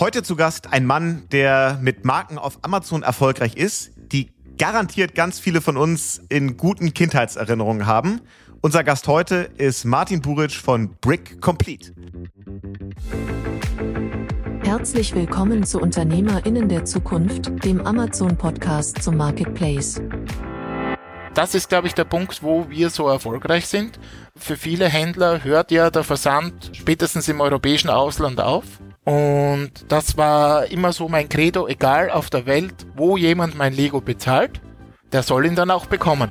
Heute zu Gast ein Mann, der mit Marken auf Amazon erfolgreich ist, die garantiert ganz viele von uns in guten Kindheitserinnerungen haben. Unser Gast heute ist Martin Buric von Brick Complete. Herzlich willkommen zu UnternehmerInnen der Zukunft, dem Amazon-Podcast zum Marketplace. Das ist, glaube ich, der Punkt, wo wir so erfolgreich sind. Für viele Händler hört ja der Versand spätestens im europäischen Ausland auf. Und das war immer so mein Credo, egal auf der Welt, wo jemand mein Lego bezahlt, der soll ihn dann auch bekommen.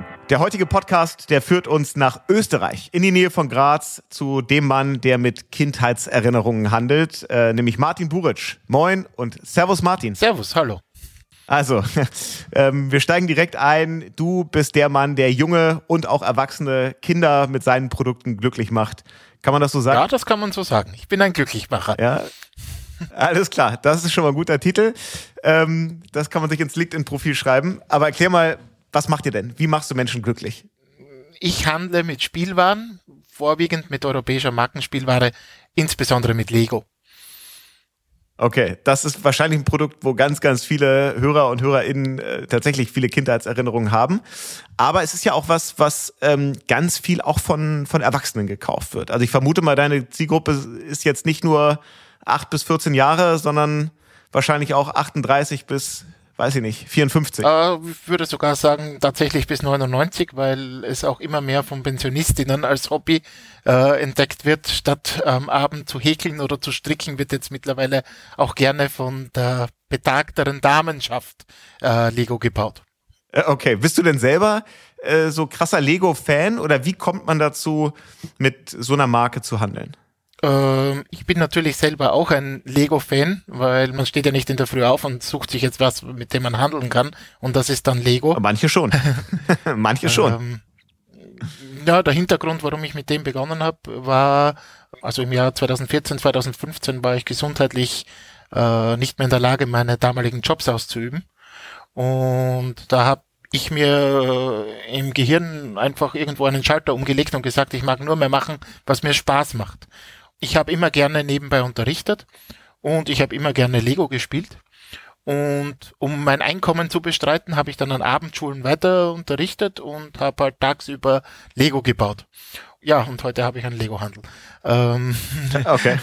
Der heutige Podcast, der führt uns nach Österreich, in die Nähe von Graz, zu dem Mann, der mit Kindheitserinnerungen handelt, äh, nämlich Martin Buric. Moin und Servus Martin. Servus, hallo. Also, ähm, wir steigen direkt ein. Du bist der Mann, der junge und auch erwachsene Kinder mit seinen Produkten glücklich macht. Kann man das so sagen? Ja, das kann man so sagen. Ich bin ein Glücklichmacher. Ja. Alles klar, das ist schon mal ein guter Titel. Ähm, das kann man sich ins LinkedIn-Profil schreiben. Aber erklär mal, was macht ihr denn? Wie machst du Menschen glücklich? Ich handle mit Spielwaren, vorwiegend mit europäischer Markenspielware, insbesondere mit Lego. Okay, das ist wahrscheinlich ein Produkt, wo ganz, ganz viele Hörer und HörerInnen äh, tatsächlich viele Kindheitserinnerungen haben. Aber es ist ja auch was, was ähm, ganz viel auch von, von Erwachsenen gekauft wird. Also ich vermute mal, deine Zielgruppe ist jetzt nicht nur acht bis 14 Jahre, sondern wahrscheinlich auch 38 bis weiß ich nicht, 54? Äh, ich würde sogar sagen, tatsächlich bis 99, weil es auch immer mehr von Pensionistinnen als Hobby äh, entdeckt wird. Statt am ähm, Abend zu häkeln oder zu stricken, wird jetzt mittlerweile auch gerne von der betagteren Damenschaft äh, Lego gebaut. Äh, okay, bist du denn selber äh, so krasser Lego-Fan oder wie kommt man dazu, mit so einer Marke zu handeln? Ähm, ich bin natürlich selber auch ein Lego-Fan, weil man steht ja nicht in der Früh auf und sucht sich jetzt was, mit dem man handeln kann. Und das ist dann Lego. Manche schon. Manche schon. Ähm, ja, der Hintergrund, warum ich mit dem begonnen habe, war, also im Jahr 2014, 2015 war ich gesundheitlich äh, nicht mehr in der Lage, meine damaligen Jobs auszuüben. Und da habe ich mir äh, im Gehirn einfach irgendwo einen Schalter umgelegt und gesagt, ich mag nur mehr machen, was mir Spaß macht ich habe immer gerne nebenbei unterrichtet und ich habe immer gerne Lego gespielt. Und um mein Einkommen zu bestreiten, habe ich dann an Abendschulen weiter unterrichtet und habe halt tagsüber Lego gebaut. Ja, und heute habe ich einen Lego-Handel. Ähm, okay.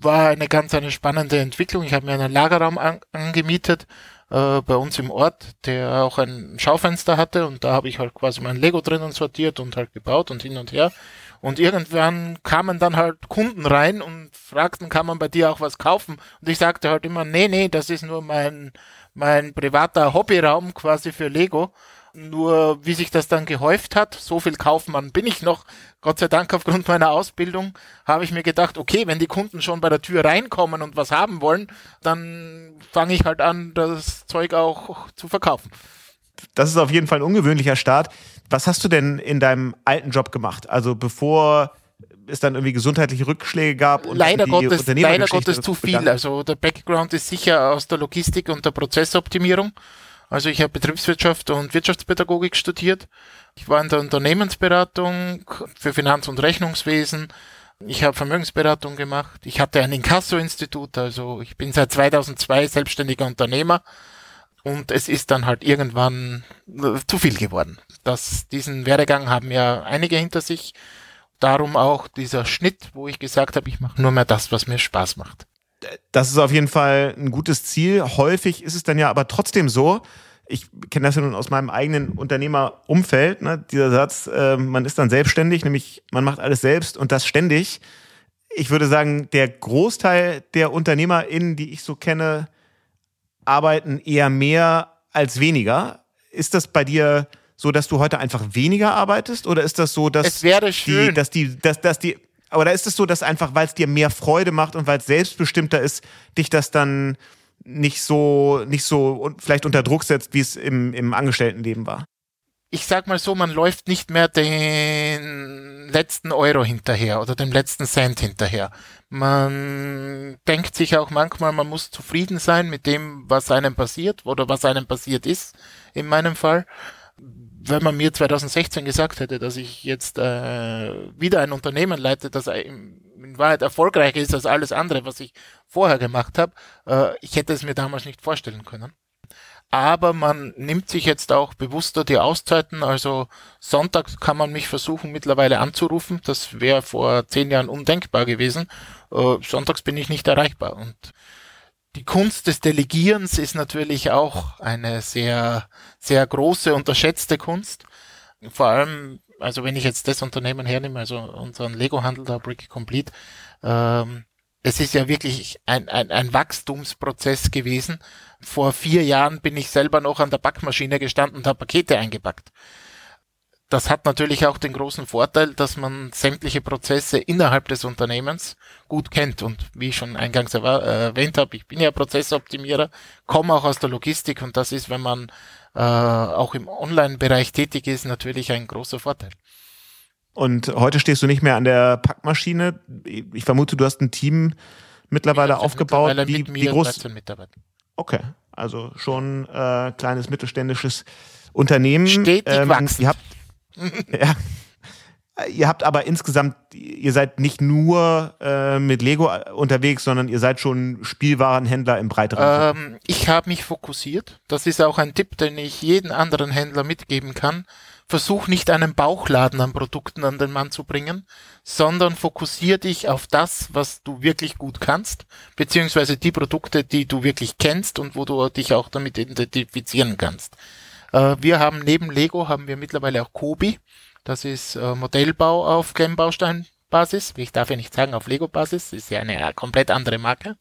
War eine ganz eine spannende Entwicklung. Ich habe mir einen Lagerraum an, angemietet äh, bei uns im Ort, der auch ein Schaufenster hatte und da habe ich halt quasi mein Lego drinnen sortiert und halt gebaut und hin und her. Und irgendwann kamen dann halt Kunden rein und fragten, kann man bei dir auch was kaufen? Und ich sagte halt immer, nee, nee, das ist nur mein, mein privater Hobbyraum quasi für Lego. Nur wie sich das dann gehäuft hat, so viel Kaufmann bin ich noch, Gott sei Dank aufgrund meiner Ausbildung, habe ich mir gedacht, okay, wenn die Kunden schon bei der Tür reinkommen und was haben wollen, dann fange ich halt an, das Zeug auch zu verkaufen. Das ist auf jeden Fall ein ungewöhnlicher Start. Was hast du denn in deinem alten Job gemacht? Also bevor es dann irgendwie gesundheitliche Rückschläge gab und leider Gottes, leider Gottes zu viel. Begann. Also der Background ist sicher aus der Logistik und der Prozessoptimierung. Also ich habe Betriebswirtschaft und Wirtschaftspädagogik studiert. Ich war in der Unternehmensberatung für Finanz- und Rechnungswesen. Ich habe Vermögensberatung gemacht. Ich hatte ein Inkasso-Institut. Also ich bin seit 2002 selbstständiger Unternehmer. Und es ist dann halt irgendwann äh, zu viel geworden. Das, diesen Werdegang haben ja einige hinter sich. Darum auch dieser Schnitt, wo ich gesagt habe, ich mache nur mehr das, was mir Spaß macht. Das ist auf jeden Fall ein gutes Ziel. Häufig ist es dann ja aber trotzdem so, ich kenne das ja nun aus meinem eigenen Unternehmerumfeld, ne, dieser Satz, äh, man ist dann selbstständig, nämlich man macht alles selbst und das ständig. Ich würde sagen, der Großteil der UnternehmerInnen, die ich so kenne, arbeiten eher mehr als weniger. Ist das bei dir so, dass du heute einfach weniger arbeitest? Oder ist das so, dass es wäre schön. die, dass die, dass, dass die, oder ist es so, dass einfach, weil es dir mehr Freude macht und weil es selbstbestimmter ist, dich das dann nicht so, nicht so vielleicht unter Druck setzt, wie es im, im Angestelltenleben war? Ich sag mal so, man läuft nicht mehr den letzten Euro hinterher oder dem letzten Cent hinterher. Man denkt sich auch manchmal, man muss zufrieden sein mit dem, was einem passiert oder was einem passiert ist, in meinem Fall wenn man mir 2016 gesagt hätte, dass ich jetzt äh, wieder ein Unternehmen leite, das in Wahrheit erfolgreicher ist als alles andere, was ich vorher gemacht habe, äh, ich hätte es mir damals nicht vorstellen können. Aber man nimmt sich jetzt auch bewusster die Auszeiten. Also Sonntag kann man mich versuchen mittlerweile anzurufen. Das wäre vor zehn Jahren undenkbar gewesen. Äh, sonntags bin ich nicht erreichbar. Und die Kunst des Delegierens ist natürlich auch eine sehr, sehr große, unterschätzte Kunst. Vor allem, also wenn ich jetzt das Unternehmen hernehme, also unseren Lego-Handel, da Brick Complete, ähm, es ist ja wirklich ein, ein, ein Wachstumsprozess gewesen. Vor vier Jahren bin ich selber noch an der Backmaschine gestanden und habe Pakete eingepackt das hat natürlich auch den großen Vorteil, dass man sämtliche Prozesse innerhalb des Unternehmens gut kennt. Und wie ich schon eingangs äh, erwähnt habe, ich bin ja Prozessoptimierer, komme auch aus der Logistik und das ist, wenn man äh, auch im Online-Bereich tätig ist, natürlich ein großer Vorteil. Und heute stehst du nicht mehr an der Packmaschine. Ich vermute, du hast ein Team mittlerweile aufgebaut. Mittlerweile wie, wie groß? Okay, also schon äh, kleines mittelständisches Unternehmen. Stetig ähm, wachsen. Ihr habt ja. Ihr habt aber insgesamt, ihr seid nicht nur äh, mit Lego unterwegs, sondern ihr seid schon Spielwarenhändler im breiteren ähm, Ich habe mich fokussiert. Das ist auch ein Tipp, den ich jeden anderen Händler mitgeben kann. Versuch nicht einen Bauchladen an Produkten an den Mann zu bringen, sondern fokussier dich auf das, was du wirklich gut kannst, beziehungsweise die Produkte, die du wirklich kennst und wo du dich auch damit identifizieren kannst. Äh, wir haben neben Lego haben wir mittlerweile auch Kobi. Das ist äh, Modellbau auf Klemmbausteinbasis. Ich darf ja nicht sagen auf Lego-Basis. Ist ja eine komplett andere Marke.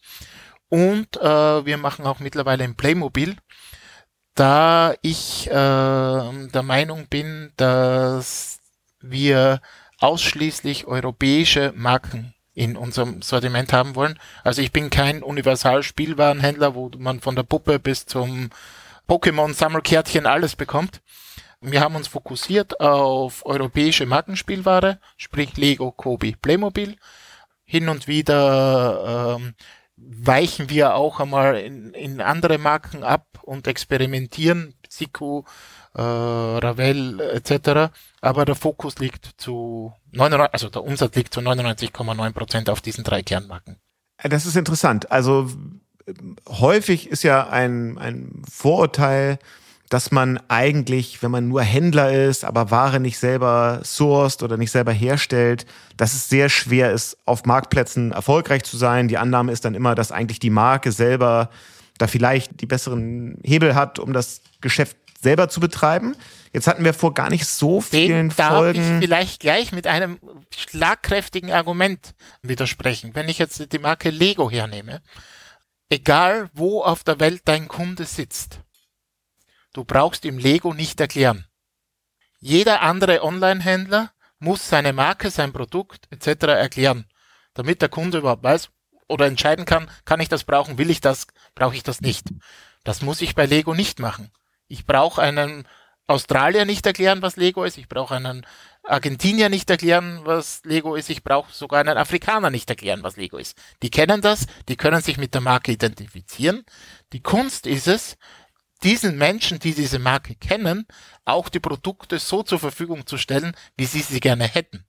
Und äh, wir machen auch mittlerweile ein Playmobil. Da ich äh, der Meinung bin, dass wir ausschließlich europäische Marken in unserem Sortiment haben wollen. Also ich bin kein Universal-Spielwarenhändler, wo man von der Puppe bis zum Pokémon Sammelkärtchen alles bekommt. Wir haben uns fokussiert auf europäische Markenspielware, sprich Lego, Kobi, Playmobil. Hin und wieder ähm, weichen wir auch einmal in, in andere Marken ab und experimentieren, Siku, äh, Ravel etc. Aber der Fokus liegt zu 99, also der Umsatz liegt zu 99,9 Prozent auf diesen drei Kernmarken. Das ist interessant. Also häufig ist ja ein, ein Vorurteil, dass man eigentlich, wenn man nur Händler ist, aber Ware nicht selber sourced oder nicht selber herstellt, dass es sehr schwer ist, auf Marktplätzen erfolgreich zu sein. Die Annahme ist dann immer, dass eigentlich die Marke selber da vielleicht die besseren Hebel hat, um das Geschäft selber zu betreiben. Jetzt hatten wir vor gar nicht so vielen Den darf Folgen. Ich vielleicht gleich mit einem schlagkräftigen Argument widersprechen. Wenn ich jetzt die Marke Lego hernehme, Egal wo auf der Welt dein Kunde sitzt, du brauchst ihm Lego nicht erklären. Jeder andere Online-Händler muss seine Marke, sein Produkt etc. erklären, damit der Kunde überhaupt weiß oder entscheiden kann, kann ich das brauchen, will ich das, brauche ich das nicht. Das muss ich bei Lego nicht machen. Ich brauche einen Australier nicht erklären, was Lego ist. Ich brauche einen Argentinier nicht erklären, was Lego ist. Ich brauche sogar einen Afrikaner nicht erklären, was Lego ist. Die kennen das, die können sich mit der Marke identifizieren. Die Kunst ist es, diesen Menschen, die diese Marke kennen, auch die Produkte so zur Verfügung zu stellen, wie sie sie gerne hätten.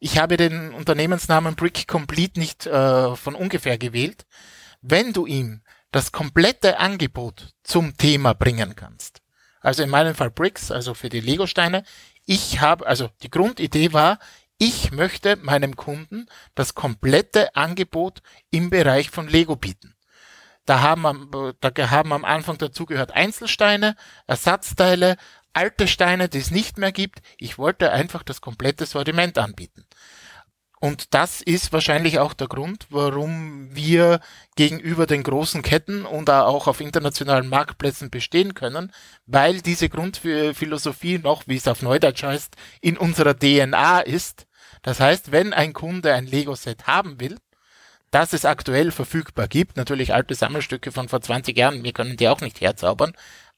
Ich habe den Unternehmensnamen Brick Complete nicht äh, von ungefähr gewählt. Wenn du ihm das komplette Angebot zum Thema bringen kannst, also in meinem Fall Bricks, also für die Lego-Steine, ich habe, also die Grundidee war, ich möchte meinem Kunden das komplette Angebot im Bereich von Lego bieten. Da haben, da haben am Anfang dazu gehört Einzelsteine, Ersatzteile, alte Steine, die es nicht mehr gibt. Ich wollte einfach das komplette Sortiment anbieten. Und das ist wahrscheinlich auch der Grund, warum wir gegenüber den großen Ketten und auch auf internationalen Marktplätzen bestehen können, weil diese Grundphilosophie noch, wie es auf Neudeutsch heißt, in unserer DNA ist. Das heißt, wenn ein Kunde ein Lego-Set haben will, das es aktuell verfügbar gibt. Natürlich alte Sammelstücke von vor 20 Jahren, wir können die auch nicht herzaubern,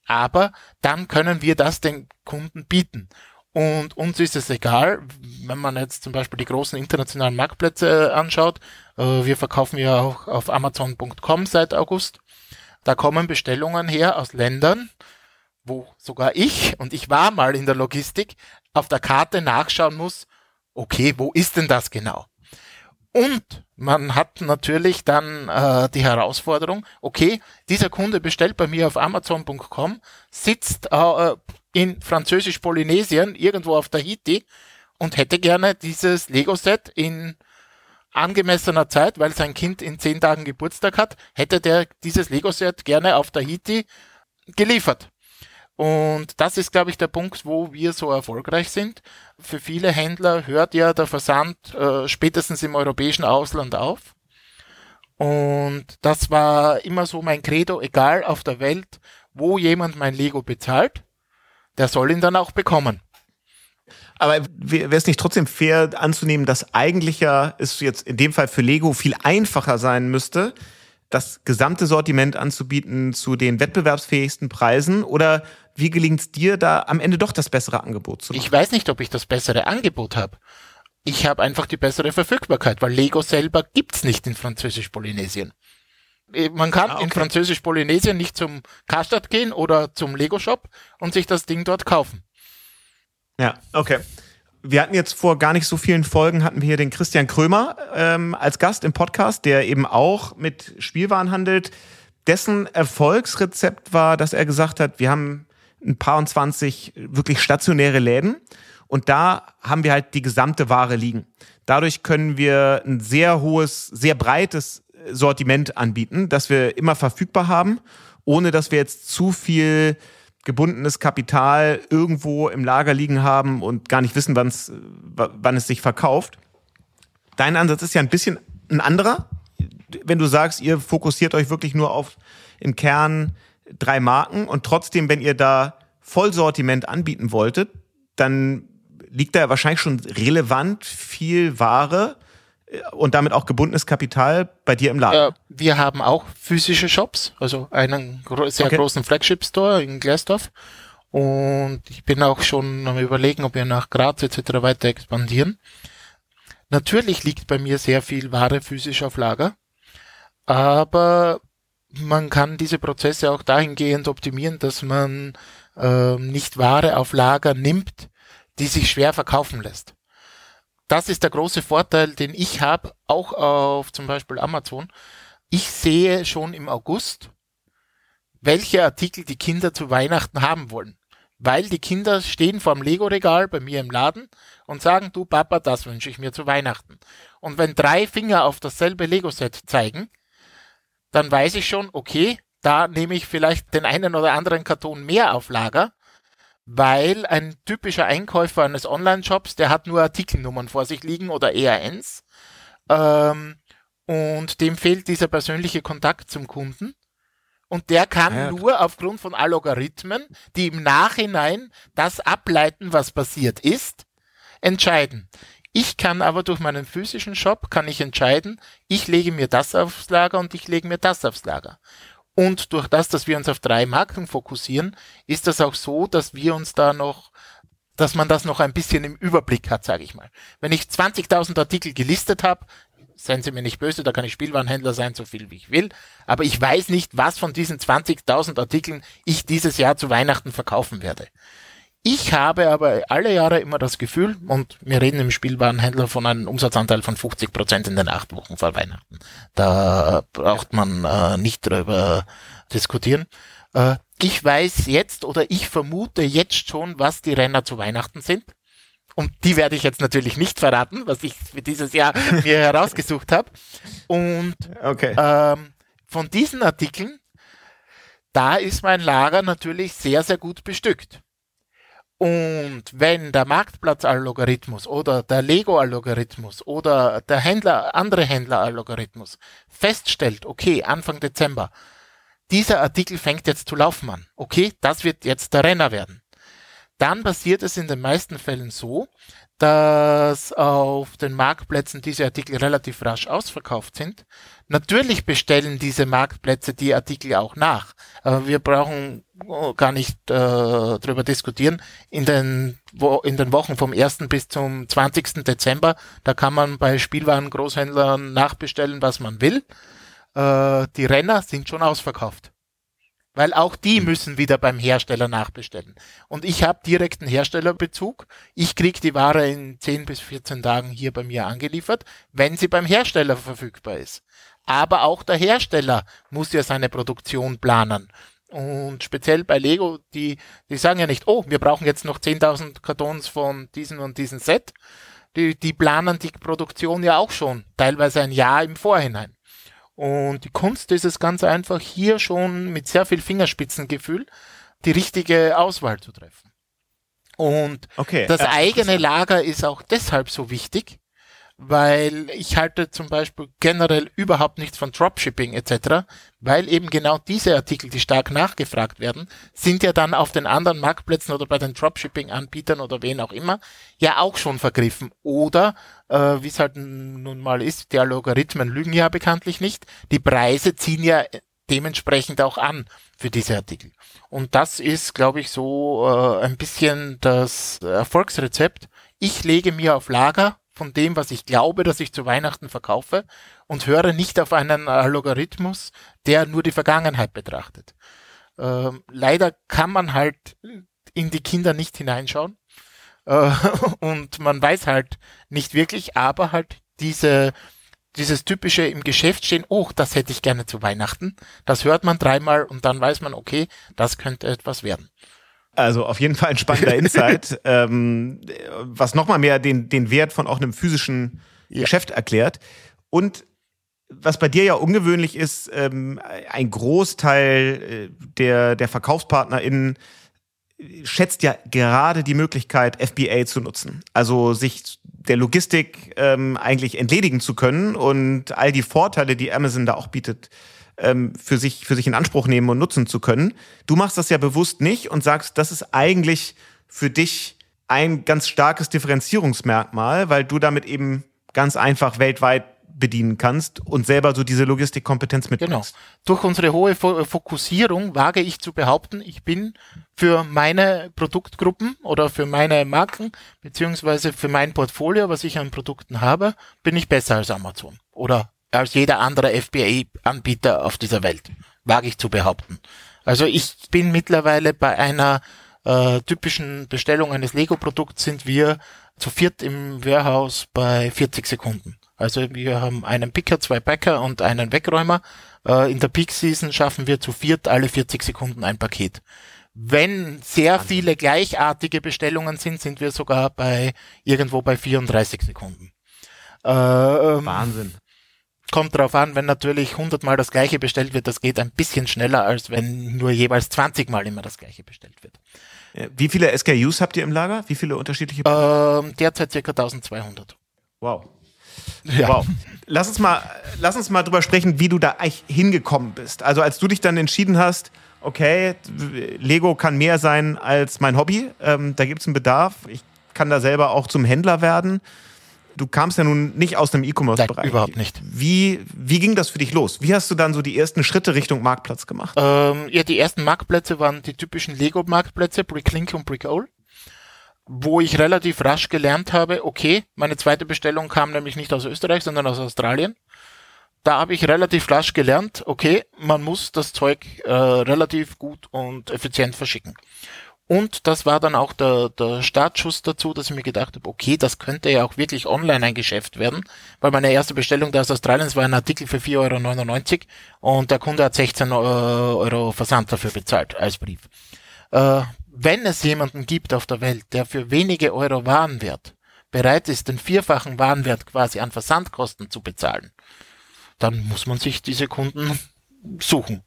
aber dann können wir das den Kunden bieten. Und uns ist es egal, wenn man jetzt zum Beispiel die großen internationalen Marktplätze anschaut. Äh, wir verkaufen ja auch auf Amazon.com seit August. Da kommen Bestellungen her aus Ländern, wo sogar ich, und ich war mal in der Logistik, auf der Karte nachschauen muss, okay, wo ist denn das genau? Und man hat natürlich dann äh, die Herausforderung, okay, dieser Kunde bestellt bei mir auf Amazon.com, sitzt äh, in Französisch-Polynesien, irgendwo auf Tahiti, und hätte gerne dieses Lego-Set in angemessener Zeit, weil sein Kind in zehn Tagen Geburtstag hat, hätte der dieses Lego-Set gerne auf Tahiti geliefert. Und das ist, glaube ich, der Punkt, wo wir so erfolgreich sind. Für viele Händler hört ja der Versand äh, spätestens im europäischen Ausland auf. Und das war immer so mein Credo, egal auf der Welt, wo jemand mein Lego bezahlt, der soll ihn dann auch bekommen. Aber wäre es nicht trotzdem fair anzunehmen, dass eigentlich ja es jetzt in dem Fall für Lego viel einfacher sein müsste, das gesamte Sortiment anzubieten zu den wettbewerbsfähigsten Preisen? Oder wie gelingt es dir, da am Ende doch das bessere Angebot zu machen? Ich weiß nicht, ob ich das bessere Angebot habe. Ich habe einfach die bessere Verfügbarkeit, weil Lego selber gibt's nicht in Französisch-Polynesien. Äh, man kann ah, okay. in Französisch-Polynesien nicht zum Karstadt gehen oder zum Lego-Shop und sich das Ding dort kaufen. Ja, okay. Wir hatten jetzt vor gar nicht so vielen Folgen, hatten wir hier den Christian Krömer ähm, als Gast im Podcast, der eben auch mit Spielwaren handelt. Dessen Erfolgsrezept war, dass er gesagt hat, wir haben ein paar und zwanzig wirklich stationäre Läden. Und da haben wir halt die gesamte Ware liegen. Dadurch können wir ein sehr hohes, sehr breites Sortiment anbieten, das wir immer verfügbar haben, ohne dass wir jetzt zu viel gebundenes Kapital irgendwo im Lager liegen haben und gar nicht wissen, wann's, wann es sich verkauft. Dein Ansatz ist ja ein bisschen ein anderer. Wenn du sagst, ihr fokussiert euch wirklich nur auf im Kern drei Marken und trotzdem, wenn ihr da Vollsortiment anbieten wolltet, dann liegt da wahrscheinlich schon relevant viel Ware äh, und damit auch gebundenes Kapital bei dir im Laden. Äh, wir haben auch physische Shops, also einen sehr okay. großen Flagship Store in Glersdorf. Und ich bin auch schon am überlegen, ob wir nach Graz etc. weiter expandieren. Natürlich liegt bei mir sehr viel Ware physisch auf Lager, aber man kann diese Prozesse auch dahingehend optimieren, dass man äh, nicht Ware auf Lager nimmt, die sich schwer verkaufen lässt. Das ist der große Vorteil, den ich habe, auch auf zum Beispiel Amazon. Ich sehe schon im August, welche Artikel die Kinder zu Weihnachten haben wollen. Weil die Kinder stehen vorm Lego-Regal bei mir im Laden und sagen, du Papa, das wünsche ich mir zu Weihnachten. Und wenn drei Finger auf dasselbe Lego-Set zeigen, dann weiß ich schon, okay, da nehme ich vielleicht den einen oder anderen Karton mehr auf Lager, weil ein typischer Einkäufer eines Online-Shops, der hat nur Artikelnummern vor sich liegen oder ERNs ähm, und dem fehlt dieser persönliche Kontakt zum Kunden. Und der kann ja. nur aufgrund von Algorithmen, die im Nachhinein das ableiten, was passiert ist, entscheiden. Ich kann aber durch meinen physischen Shop kann ich entscheiden, ich lege mir das aufs Lager und ich lege mir das aufs Lager. Und durch das, dass wir uns auf drei Marken fokussieren, ist das auch so, dass wir uns da noch, dass man das noch ein bisschen im Überblick hat, sage ich mal. Wenn ich 20.000 Artikel gelistet habe, seien Sie mir nicht böse, da kann ich Spielwarenhändler sein, so viel wie ich will, aber ich weiß nicht, was von diesen 20.000 Artikeln ich dieses Jahr zu Weihnachten verkaufen werde. Ich habe aber alle Jahre immer das Gefühl, und wir reden im Spielwarenhändler von einem Umsatzanteil von 50 Prozent in den acht Wochen vor Weihnachten. Da braucht man äh, nicht drüber diskutieren. Äh, ich weiß jetzt oder ich vermute jetzt schon, was die Renner zu Weihnachten sind. Und die werde ich jetzt natürlich nicht verraten, was ich für dieses Jahr mir herausgesucht habe. Und okay. ähm, von diesen Artikeln, da ist mein Lager natürlich sehr, sehr gut bestückt. Und wenn der Marktplatz-Algorithmus oder der Lego-Algorithmus oder der Händler, andere Händler-Algorithmus feststellt, okay, Anfang Dezember, dieser Artikel fängt jetzt zu laufen an, okay, das wird jetzt der Renner werden, dann passiert es in den meisten Fällen so, dass auf den Marktplätzen diese Artikel relativ rasch ausverkauft sind. Natürlich bestellen diese Marktplätze die Artikel auch nach. Aber wir brauchen oh, gar nicht äh, darüber diskutieren. In den, wo, in den Wochen vom 1. bis zum 20. Dezember, da kann man bei Spielwarengroßhändlern nachbestellen, was man will. Äh, die Renner sind schon ausverkauft. Weil auch die hm. müssen wieder beim Hersteller nachbestellen. Und ich habe direkten Herstellerbezug. Ich krieg die Ware in 10 bis 14 Tagen hier bei mir angeliefert, wenn sie beim Hersteller verfügbar ist. Aber auch der Hersteller muss ja seine Produktion planen. Und speziell bei Lego, die, die sagen ja nicht, oh, wir brauchen jetzt noch 10.000 Kartons von diesem und diesem Set. Die, die planen die Produktion ja auch schon, teilweise ein Jahr im Vorhinein. Und die Kunst ist es ganz einfach, hier schon mit sehr viel Fingerspitzengefühl die richtige Auswahl zu treffen. Und okay, das eigene Lager ist auch deshalb so wichtig, weil ich halte zum Beispiel generell überhaupt nichts von Dropshipping etc., weil eben genau diese Artikel, die stark nachgefragt werden, sind ja dann auf den anderen Marktplätzen oder bei den Dropshipping-Anbietern oder wen auch immer ja auch schon vergriffen. Oder, äh, wie es halt nun mal ist, die Logarithmen lügen ja bekanntlich nicht, die Preise ziehen ja dementsprechend auch an für diese Artikel. Und das ist, glaube ich, so äh, ein bisschen das Erfolgsrezept. Ich lege mir auf Lager von dem, was ich glaube, dass ich zu Weihnachten verkaufe und höre nicht auf einen äh, Logarithmus, der nur die Vergangenheit betrachtet. Ähm, leider kann man halt in die Kinder nicht hineinschauen äh, und man weiß halt nicht wirklich, aber halt diese dieses typische im Geschäft stehen, oh, das hätte ich gerne zu Weihnachten. Das hört man dreimal und dann weiß man, okay, das könnte etwas werden. Also auf jeden Fall ein spannender Insight, ähm, was nochmal mehr den, den Wert von auch einem physischen ja. Geschäft erklärt. Und was bei dir ja ungewöhnlich ist, ähm, ein Großteil äh, der, der VerkaufspartnerInnen schätzt ja gerade die Möglichkeit, FBA zu nutzen. Also sich der Logistik ähm, eigentlich entledigen zu können und all die Vorteile, die Amazon da auch bietet, ähm, für, sich, für sich in Anspruch nehmen und nutzen zu können. Du machst das ja bewusst nicht und sagst, das ist eigentlich für dich ein ganz starkes Differenzierungsmerkmal, weil du damit eben ganz einfach weltweit bedienen kannst und selber so diese Logistikkompetenz mitbringst. Genau. Durch unsere hohe Fokussierung wage ich zu behaupten, ich bin für meine Produktgruppen oder für meine Marken beziehungsweise für mein Portfolio, was ich an Produkten habe, bin ich besser als Amazon oder als jeder andere FBA-Anbieter auf dieser Welt, wage ich zu behaupten. Also ich bin mittlerweile bei einer äh, typischen Bestellung eines Lego-Produkts sind wir zu viert im Warehouse bei 40 Sekunden. Also wir haben einen Picker, zwei Packer und einen Wegräumer. Äh, in der Peak Season schaffen wir zu viert alle 40 Sekunden ein Paket. Wenn sehr viele gleichartige Bestellungen sind, sind wir sogar bei irgendwo bei 34 Sekunden. Äh, ähm, Wahnsinn. Kommt drauf an, wenn natürlich 100 Mal das gleiche bestellt wird, das geht ein bisschen schneller, als wenn nur jeweils 20 Mal immer das gleiche bestellt wird. Wie viele SKUs habt ihr im Lager? Wie viele unterschiedliche? Ähm, derzeit circa 1200. Wow. Ja. Wow. Lass uns mal, lass uns mal drüber sprechen, wie du da eigentlich hingekommen bist. Also als du dich dann entschieden hast, okay, Lego kann mehr sein als mein Hobby, ähm, da gibt es einen Bedarf. Ich kann da selber auch zum Händler werden du kamst ja nun nicht aus dem E-Commerce-Bereich. Überhaupt nicht. Wie, wie ging das für dich los? Wie hast du dann so die ersten Schritte Richtung Marktplatz gemacht? Ähm, ja, die ersten Marktplätze waren die typischen Lego-Marktplätze, Bricklink und Brickole, wo ich relativ rasch gelernt habe, okay, meine zweite Bestellung kam nämlich nicht aus Österreich, sondern aus Australien. Da habe ich relativ rasch gelernt, okay, man muss das Zeug äh, relativ gut und effizient verschicken. Und das war dann auch der, der Startschuss dazu, dass ich mir gedacht habe, okay, das könnte ja auch wirklich online ein Geschäft werden, weil meine erste Bestellung da aus Australien war ein Artikel für 4,99 Euro und der Kunde hat 16 Euro Versand dafür bezahlt als Brief. Äh, wenn es jemanden gibt auf der Welt, der für wenige Euro Warenwert bereit ist, den vierfachen Warenwert quasi an Versandkosten zu bezahlen, dann muss man sich diese Kunden suchen.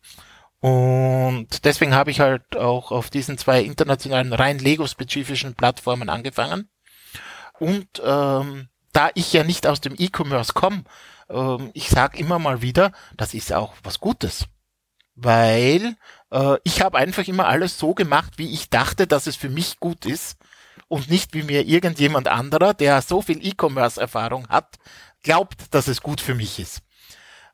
Und deswegen habe ich halt auch auf diesen zwei internationalen, rein Lego-spezifischen Plattformen angefangen. Und ähm, da ich ja nicht aus dem E-Commerce komme, ähm, ich sage immer mal wieder, das ist auch was Gutes. weil äh, ich habe einfach immer alles so gemacht, wie ich dachte, dass es für mich gut ist und nicht wie mir irgendjemand anderer, der so viel E-Commerce-Erfahrung hat, glaubt, dass es gut für mich ist.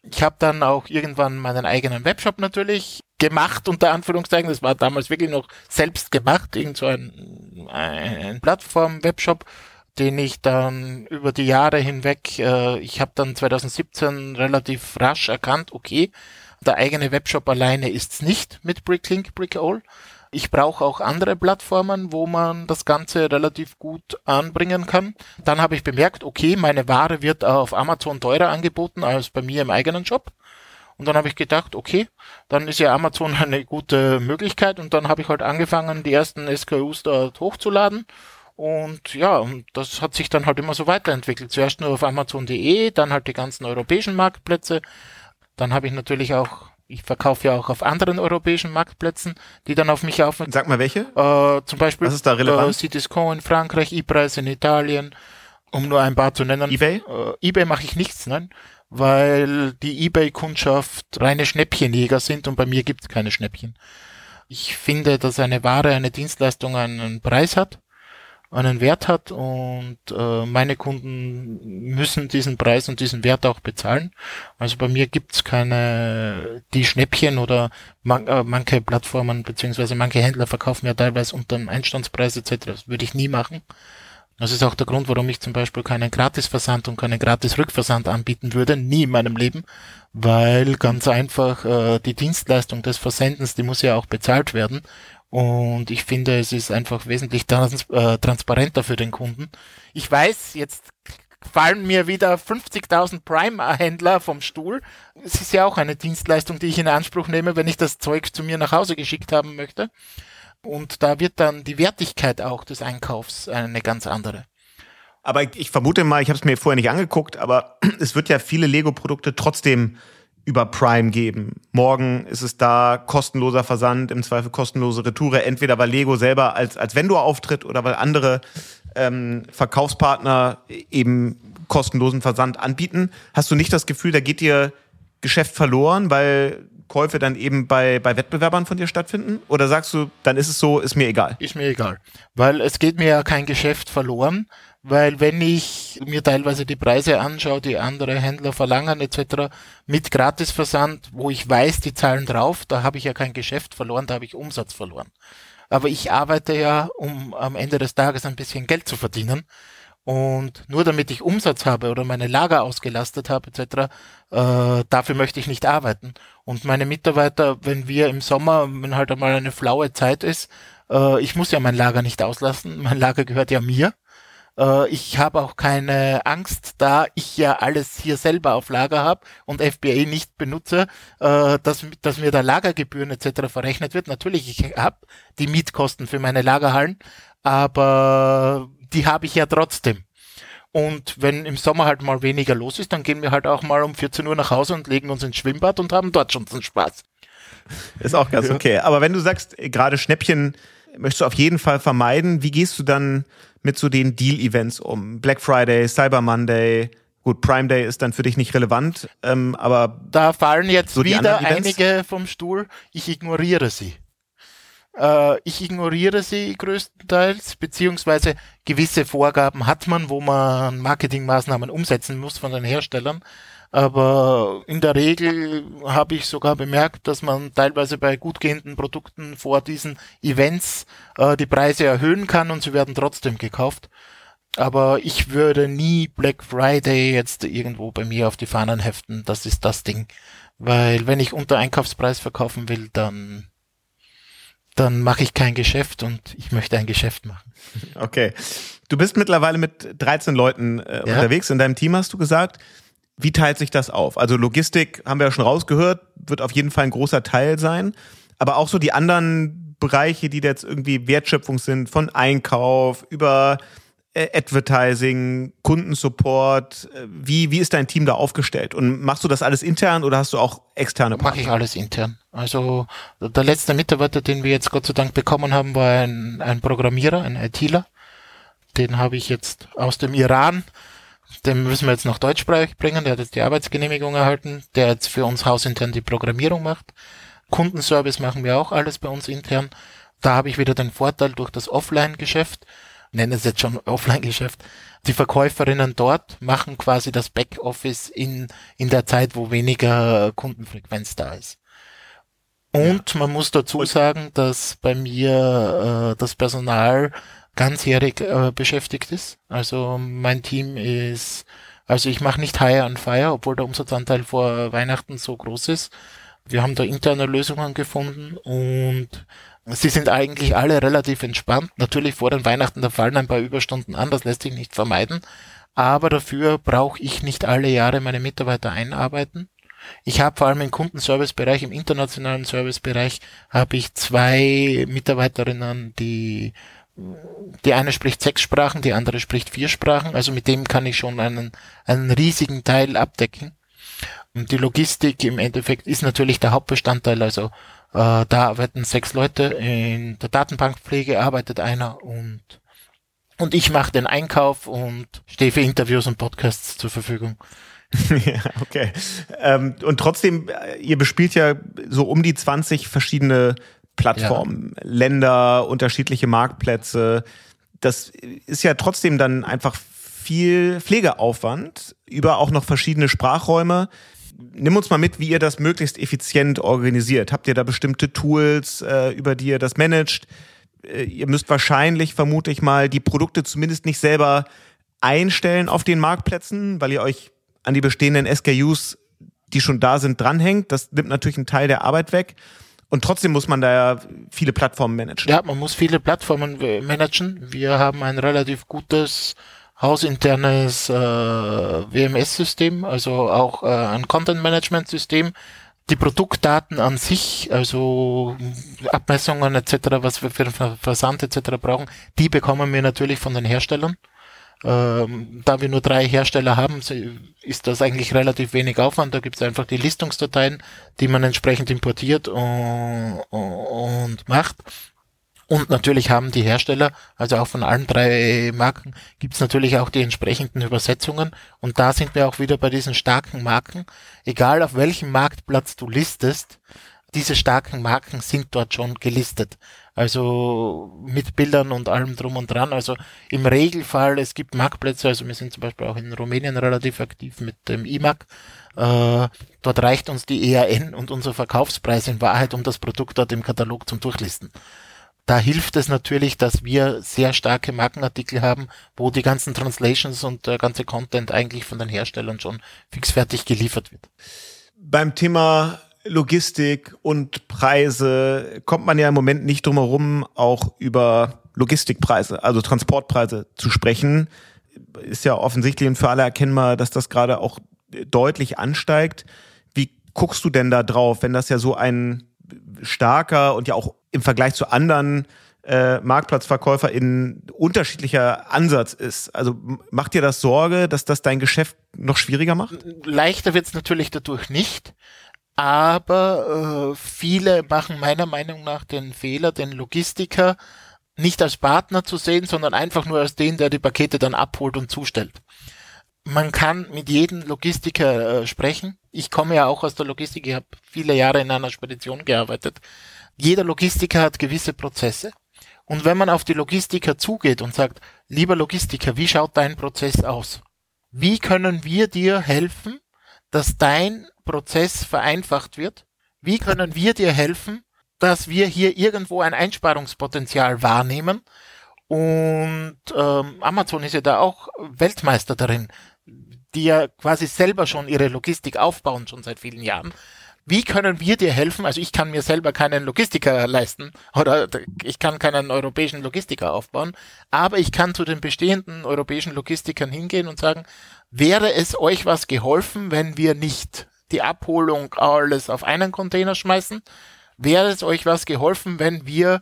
Ich habe dann auch irgendwann meinen eigenen Webshop natürlich gemacht, unter Anführungszeichen. Das war damals wirklich noch selbst gemacht, irgend so ein, ein Plattform-Webshop, den ich dann über die Jahre hinweg, äh, ich habe dann 2017 relativ rasch erkannt, okay, der eigene Webshop alleine ist's nicht mit Bricklink, Brickall. Ich brauche auch andere Plattformen, wo man das Ganze relativ gut anbringen kann. Dann habe ich bemerkt, okay, meine Ware wird auf Amazon teurer angeboten als bei mir im eigenen Shop. Und dann habe ich gedacht, okay, dann ist ja Amazon eine gute Möglichkeit. Und dann habe ich halt angefangen, die ersten SKUs dort hochzuladen. Und ja, das hat sich dann halt immer so weiterentwickelt. Zuerst nur auf Amazon.de, dann halt die ganzen europäischen Marktplätze. Dann habe ich natürlich auch ich verkaufe ja auch auf anderen europäischen Marktplätzen, die dann auf mich aufmerksam. Sag mal welche? Äh, zum Beispiel Was ist da relevant? Äh, Cdiscount in Frankreich, ePrice in Italien, um nur ein paar zu nennen. eBay? Äh, eBay mache ich nichts, nein, weil die eBay-Kundschaft reine Schnäppchenjäger sind und bei mir gibt es keine Schnäppchen. Ich finde, dass eine Ware, eine Dienstleistung einen Preis hat einen Wert hat und äh, meine Kunden müssen diesen Preis und diesen Wert auch bezahlen. Also bei mir gibt's keine die Schnäppchen oder man, äh, manche Plattformen beziehungsweise manche Händler verkaufen ja teilweise unter dem Einstandspreis etc. Das würde ich nie machen. Das ist auch der Grund, warum ich zum Beispiel keinen Gratisversand und keinen Gratis-Rückversand anbieten würde, nie in meinem Leben, weil ganz einfach äh, die Dienstleistung des Versendens, die muss ja auch bezahlt werden und ich finde, es ist einfach wesentlich trans äh, transparenter für den Kunden. Ich weiß, jetzt fallen mir wieder 50.000 Prime-Händler vom Stuhl. Es ist ja auch eine Dienstleistung, die ich in Anspruch nehme, wenn ich das Zeug zu mir nach Hause geschickt haben möchte. Und da wird dann die Wertigkeit auch des Einkaufs eine ganz andere. Aber ich vermute mal, ich habe es mir vorher nicht angeguckt, aber es wird ja viele Lego-Produkte trotzdem über Prime geben. Morgen ist es da kostenloser Versand, im Zweifel kostenlose Retoure, entweder weil Lego selber als, als Vendor auftritt oder weil andere ähm, Verkaufspartner eben kostenlosen Versand anbieten. Hast du nicht das Gefühl, da geht dir Geschäft verloren, weil Käufe dann eben bei, bei Wettbewerbern von dir stattfinden? Oder sagst du, dann ist es so, ist mir egal? Ist mir egal. Weil es geht mir ja kein Geschäft verloren, weil wenn ich mir teilweise die Preise anschaue, die andere Händler verlangen etc. mit Gratisversand, wo ich weiß, die zahlen drauf, da habe ich ja kein Geschäft verloren, da habe ich Umsatz verloren. Aber ich arbeite ja, um am Ende des Tages ein bisschen Geld zu verdienen. Und nur damit ich Umsatz habe oder meine Lager ausgelastet habe etc., äh, dafür möchte ich nicht arbeiten. Und meine Mitarbeiter, wenn wir im Sommer, wenn halt einmal eine flaue Zeit ist, äh, ich muss ja mein Lager nicht auslassen, mein Lager gehört ja mir. Äh, ich habe auch keine Angst, da ich ja alles hier selber auf Lager habe und FBA nicht benutze, äh, dass, dass mir da Lagergebühren etc. verrechnet wird. Natürlich, ich habe die Mietkosten für meine Lagerhallen, aber die habe ich ja trotzdem. Und wenn im Sommer halt mal weniger los ist, dann gehen wir halt auch mal um 14 Uhr nach Hause und legen uns ins Schwimmbad und haben dort schon den Spaß. Ist auch ganz okay. Aber wenn du sagst, gerade Schnäppchen möchtest du auf jeden Fall vermeiden, wie gehst du dann mit so den Deal-Events um? Black Friday, Cyber Monday, Gut, Prime Day ist dann für dich nicht relevant, ähm, aber. Da fallen jetzt so wieder einige vom Stuhl. Ich ignoriere sie. Äh, ich ignoriere sie größtenteils, beziehungsweise gewisse Vorgaben hat man, wo man Marketingmaßnahmen umsetzen muss von den Herstellern. Aber in der Regel habe ich sogar bemerkt, dass man teilweise bei gut gehenden Produkten vor diesen Events äh, die Preise erhöhen kann und sie werden trotzdem gekauft. Aber ich würde nie Black Friday jetzt irgendwo bei mir auf die Fahnen heften. Das ist das Ding. Weil wenn ich unter Einkaufspreis verkaufen will, dann dann mache ich kein Geschäft und ich möchte ein Geschäft machen. Okay. Du bist mittlerweile mit 13 Leuten äh, ja. unterwegs. In deinem Team hast du gesagt. Wie teilt sich das auf? Also Logistik haben wir ja schon rausgehört, wird auf jeden Fall ein großer Teil sein. Aber auch so die anderen Bereiche, die jetzt irgendwie Wertschöpfung sind, von Einkauf über Advertising, Kundensupport. Äh, wie, wie ist dein Team da aufgestellt? Und machst du das alles intern oder hast du auch externe Partner? Mache ich alles intern. Also der letzte Mitarbeiter, den wir jetzt Gott sei Dank bekommen haben, war ein, ein Programmierer, ein ITler. Den habe ich jetzt aus dem Iran den müssen wir jetzt noch deutschsprachig bringen. Der hat jetzt die Arbeitsgenehmigung erhalten, der jetzt für uns hausintern die Programmierung macht. Kundenservice machen wir auch alles bei uns intern. Da habe ich wieder den Vorteil durch das Offline-Geschäft, nenne es jetzt schon Offline-Geschäft. Die Verkäuferinnen dort machen quasi das Backoffice in, in der Zeit, wo weniger Kundenfrequenz da ist. Und ja. man muss dazu sagen, dass bei mir äh, das Personal ganzjährig äh, beschäftigt ist. Also mein Team ist, also ich mache nicht Hire and Fire, obwohl der Umsatzanteil vor Weihnachten so groß ist. Wir haben da interne Lösungen gefunden und sie sind eigentlich alle relativ entspannt. Natürlich vor den Weihnachten, da fallen ein paar Überstunden an, das lässt sich nicht vermeiden. Aber dafür brauche ich nicht alle Jahre meine Mitarbeiter einarbeiten. Ich habe vor allem im Kundenservicebereich, im internationalen Servicebereich, habe ich zwei Mitarbeiterinnen, die die eine spricht sechs Sprachen, die andere spricht vier Sprachen. Also mit dem kann ich schon einen, einen riesigen Teil abdecken. Und die Logistik im Endeffekt ist natürlich der Hauptbestandteil. Also äh, da arbeiten sechs Leute, in der Datenbankpflege arbeitet einer und und ich mache den Einkauf und stehe für Interviews und Podcasts zur Verfügung. ja, okay. Ähm, und trotzdem, äh, ihr bespielt ja so um die 20 verschiedene Plattformen, ja. Länder, unterschiedliche Marktplätze. Das ist ja trotzdem dann einfach viel Pflegeaufwand über auch noch verschiedene Sprachräume. Nimm uns mal mit, wie ihr das möglichst effizient organisiert. Habt ihr da bestimmte Tools, äh, über die ihr das managt? Äh, ihr müsst wahrscheinlich, vermute ich mal, die Produkte zumindest nicht selber einstellen auf den Marktplätzen, weil ihr euch an die bestehenden SKUs, die schon da sind, dranhängt. Das nimmt natürlich einen Teil der Arbeit weg. Und trotzdem muss man da ja viele Plattformen managen. Ja, man muss viele Plattformen managen. Wir haben ein relativ gutes hausinternes äh, WMS-System, also auch äh, ein Content-Management-System. Die Produktdaten an sich, also Abmessungen etc., was wir für den Versand etc. brauchen, die bekommen wir natürlich von den Herstellern. Ähm, da wir nur drei Hersteller haben, ist das eigentlich relativ wenig Aufwand. Da gibt es einfach die Listungsdateien, die man entsprechend importiert und, und macht. Und natürlich haben die Hersteller, also auch von allen drei Marken, gibt es natürlich auch die entsprechenden Übersetzungen. Und da sind wir auch wieder bei diesen starken Marken. Egal auf welchem Marktplatz du listest, diese starken Marken sind dort schon gelistet. Also mit Bildern und allem drum und dran. Also im Regelfall, es gibt Marktplätze, also wir sind zum Beispiel auch in Rumänien relativ aktiv mit dem IMAC. Äh, dort reicht uns die EAN und unser Verkaufspreis in Wahrheit, um das Produkt dort im Katalog zum Durchlisten. Da hilft es natürlich, dass wir sehr starke Markenartikel haben, wo die ganzen Translations und der ganze Content eigentlich von den Herstellern schon fixfertig geliefert wird. Beim Thema Logistik und Preise kommt man ja im Moment nicht drum herum, auch über Logistikpreise, also Transportpreise zu sprechen. Ist ja offensichtlich und für alle erkennbar, dass das gerade auch deutlich ansteigt. Wie guckst du denn da drauf, wenn das ja so ein starker und ja auch im Vergleich zu anderen äh, Marktplatzverkäufer in unterschiedlicher Ansatz ist. Also macht dir das Sorge, dass das dein Geschäft noch schwieriger macht? Leichter wird es natürlich dadurch nicht aber äh, viele machen meiner Meinung nach den Fehler, den Logistiker nicht als Partner zu sehen, sondern einfach nur als den, der die Pakete dann abholt und zustellt. Man kann mit jedem Logistiker äh, sprechen. Ich komme ja auch aus der Logistik, ich habe viele Jahre in einer Spedition gearbeitet. Jeder Logistiker hat gewisse Prozesse. Und wenn man auf die Logistiker zugeht und sagt, lieber Logistiker, wie schaut dein Prozess aus? Wie können wir dir helfen, dass dein Prozess vereinfacht wird? Wie können wir dir helfen, dass wir hier irgendwo ein Einsparungspotenzial wahrnehmen? Und ähm, Amazon ist ja da auch Weltmeister darin, die ja quasi selber schon ihre Logistik aufbauen, schon seit vielen Jahren. Wie können wir dir helfen? Also ich kann mir selber keinen Logistiker leisten oder ich kann keinen europäischen Logistiker aufbauen, aber ich kann zu den bestehenden europäischen Logistikern hingehen und sagen, wäre es euch was geholfen, wenn wir nicht die Abholung alles auf einen Container schmeißen? Wäre es euch was geholfen, wenn wir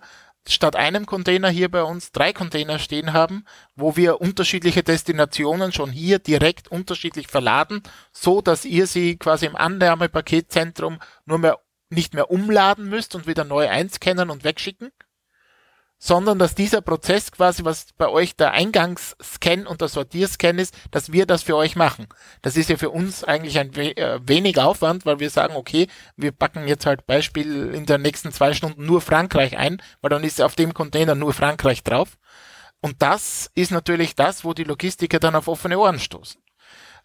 statt einem Container hier bei uns drei Container stehen haben, wo wir unterschiedliche Destinationen schon hier direkt unterschiedlich verladen, so dass ihr sie quasi im Annahmepakietzentrum nur mehr nicht mehr umladen müsst und wieder neu einscannen und wegschicken? Sondern dass dieser Prozess quasi, was bei euch der Eingangsscan und der Sortierscan ist, dass wir das für euch machen. Das ist ja für uns eigentlich ein we äh, wenig Aufwand, weil wir sagen, okay, wir packen jetzt halt Beispiel in den nächsten zwei Stunden nur Frankreich ein, weil dann ist auf dem Container nur Frankreich drauf. Und das ist natürlich das, wo die Logistiker dann auf offene Ohren stoßen.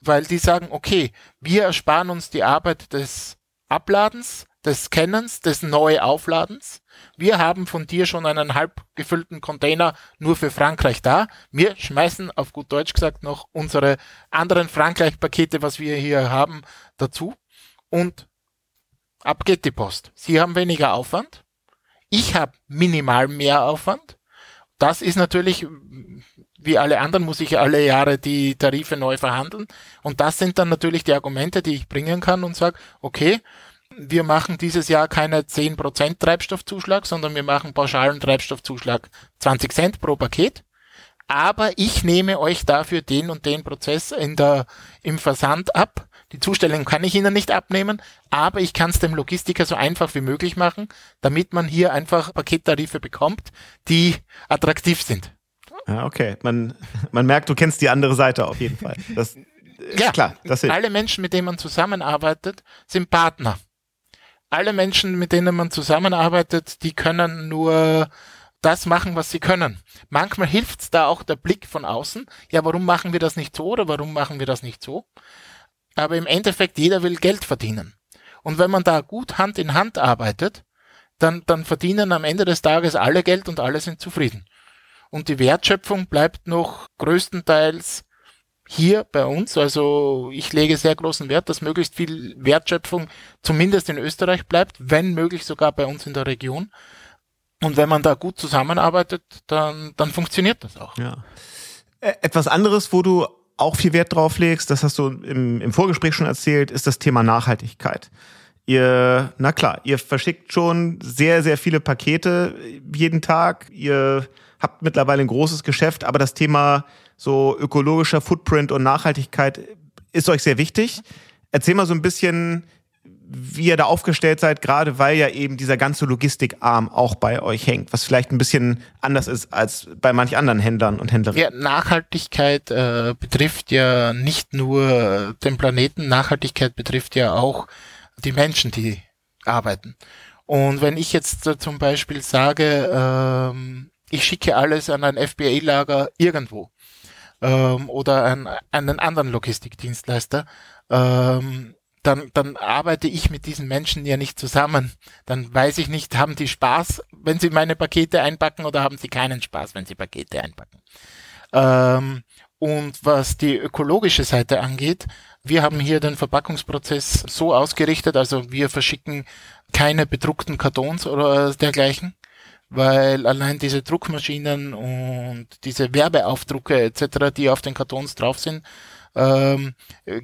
Weil die sagen, okay, wir ersparen uns die Arbeit des Abladens, des Scannens, des Neuaufladens. Wir haben von dir schon einen halb gefüllten Container nur für Frankreich da. Wir schmeißen auf gut Deutsch gesagt noch unsere anderen Frankreich-Pakete, was wir hier haben, dazu. Und ab geht die Post. Sie haben weniger Aufwand. Ich habe minimal mehr Aufwand. Das ist natürlich, wie alle anderen, muss ich alle Jahre die Tarife neu verhandeln. Und das sind dann natürlich die Argumente, die ich bringen kann und sage, okay, wir machen dieses Jahr keine 10% Treibstoffzuschlag, sondern wir machen pauschalen Treibstoffzuschlag 20 Cent pro Paket. Aber ich nehme euch dafür den und den Prozess in der, im Versand ab. Die Zustellung kann ich Ihnen nicht abnehmen, aber ich kann es dem Logistiker so einfach wie möglich machen, damit man hier einfach Pakettarife bekommt, die attraktiv sind. Ja, okay. Man, man merkt, du kennst die andere Seite auf jeden Fall. Das ja, klar. Das alle Menschen, mit denen man zusammenarbeitet, sind Partner alle Menschen, mit denen man zusammenarbeitet, die können nur das machen, was sie können. Manchmal hilft's da auch der Blick von außen. Ja, warum machen wir das nicht so oder warum machen wir das nicht so? Aber im Endeffekt, jeder will Geld verdienen. Und wenn man da gut Hand in Hand arbeitet, dann, dann verdienen am Ende des Tages alle Geld und alle sind zufrieden. Und die Wertschöpfung bleibt noch größtenteils hier bei uns. Also ich lege sehr großen Wert, dass möglichst viel Wertschöpfung zumindest in Österreich bleibt, wenn möglich sogar bei uns in der Region. Und wenn man da gut zusammenarbeitet, dann, dann funktioniert das auch. Ja. Etwas anderes, wo du auch viel Wert drauf legst, das hast du im, im Vorgespräch schon erzählt, ist das Thema Nachhaltigkeit. Ihr, na klar, ihr verschickt schon sehr, sehr viele Pakete jeden Tag. Ihr habt mittlerweile ein großes Geschäft, aber das Thema so ökologischer Footprint und Nachhaltigkeit ist euch sehr wichtig. Erzähl mal so ein bisschen, wie ihr da aufgestellt seid, gerade weil ja eben dieser ganze Logistikarm auch bei euch hängt, was vielleicht ein bisschen anders ist als bei manch anderen Händlern und Händlerinnen. Ja, Nachhaltigkeit äh, betrifft ja nicht nur den Planeten, Nachhaltigkeit betrifft ja auch die Menschen, die arbeiten. Und wenn ich jetzt äh, zum Beispiel sage, ähm, ich schicke alles an ein FBA-Lager irgendwo, ähm, oder an einen anderen Logistikdienstleister, ähm, dann, dann arbeite ich mit diesen Menschen ja nicht zusammen. Dann weiß ich nicht, haben die Spaß, wenn sie meine Pakete einpacken oder haben sie keinen Spaß, wenn sie Pakete einpacken. Ähm, und was die ökologische Seite angeht, wir haben hier den Verpackungsprozess so ausgerichtet, also wir verschicken keine bedruckten Kartons oder dergleichen, weil allein diese Druckmaschinen und diese Werbeaufdrucke etc., die auf den Kartons drauf sind, ähm,